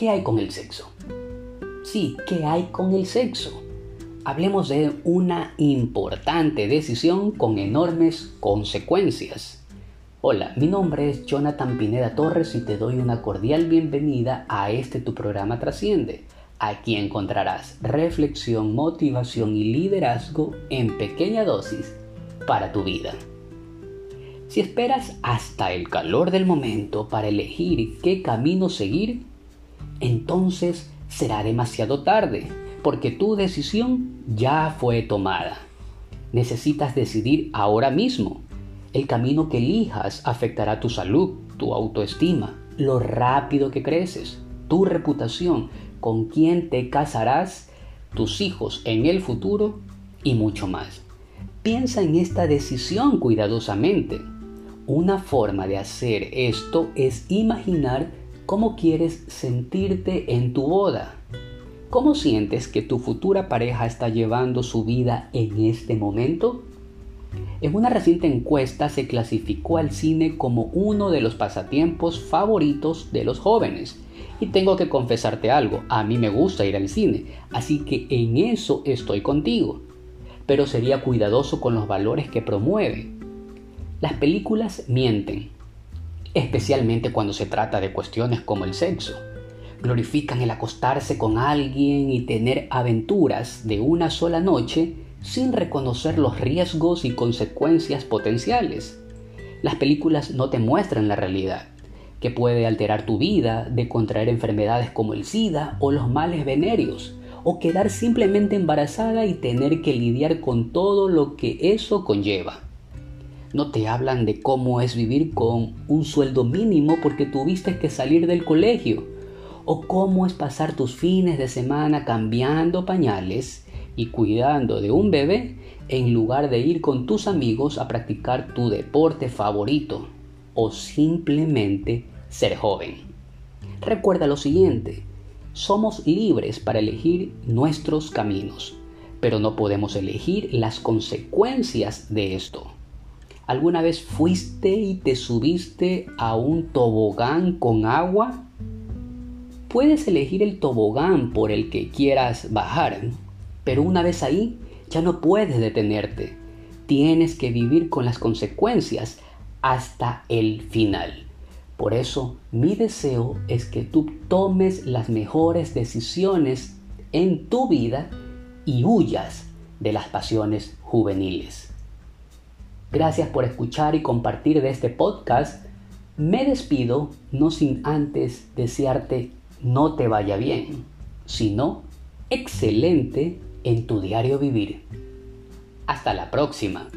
¿qué hay con el sexo? Sí, ¿qué hay con el sexo? Hablemos de una importante decisión con enormes consecuencias. Hola, mi nombre es Jonathan Pineda Torres y te doy una cordial bienvenida a este tu programa Trasciende. Aquí encontrarás reflexión, motivación y liderazgo en pequeña dosis para tu vida. Si esperas hasta el calor del momento para elegir qué camino seguir, entonces será demasiado tarde, porque tu decisión ya fue tomada. Necesitas decidir ahora mismo. El camino que elijas afectará tu salud, tu autoestima, lo rápido que creces, tu reputación, con quién te casarás, tus hijos en el futuro y mucho más. Piensa en esta decisión cuidadosamente. Una forma de hacer esto es imaginar cómo quieres sentirte en tu boda. ¿Cómo sientes que tu futura pareja está llevando su vida en este momento? En una reciente encuesta se clasificó al cine como uno de los pasatiempos favoritos de los jóvenes y tengo que confesarte algo, a mí me gusta ir al cine, así que en eso estoy contigo. Pero sería cuidadoso con los valores que promueve. Las películas mienten, especialmente cuando se trata de cuestiones como el sexo. Glorifican el acostarse con alguien y tener aventuras de una sola noche sin reconocer los riesgos y consecuencias potenciales. Las películas no te muestran la realidad, que puede alterar tu vida, de contraer enfermedades como el SIDA o los males venéreos, o quedar simplemente embarazada y tener que lidiar con todo lo que eso conlleva. No te hablan de cómo es vivir con un sueldo mínimo porque tuviste que salir del colegio, o cómo es pasar tus fines de semana cambiando pañales y cuidando de un bebé en lugar de ir con tus amigos a practicar tu deporte favorito o simplemente ser joven. Recuerda lo siguiente, somos libres para elegir nuestros caminos, pero no podemos elegir las consecuencias de esto. ¿Alguna vez fuiste y te subiste a un tobogán con agua? Puedes elegir el tobogán por el que quieras bajar, pero una vez ahí ya no puedes detenerte. Tienes que vivir con las consecuencias hasta el final. Por eso mi deseo es que tú tomes las mejores decisiones en tu vida y huyas de las pasiones juveniles. Gracias por escuchar y compartir de este podcast. Me despido no sin antes desearte no te vaya bien, sino excelente en tu diario vivir. Hasta la próxima.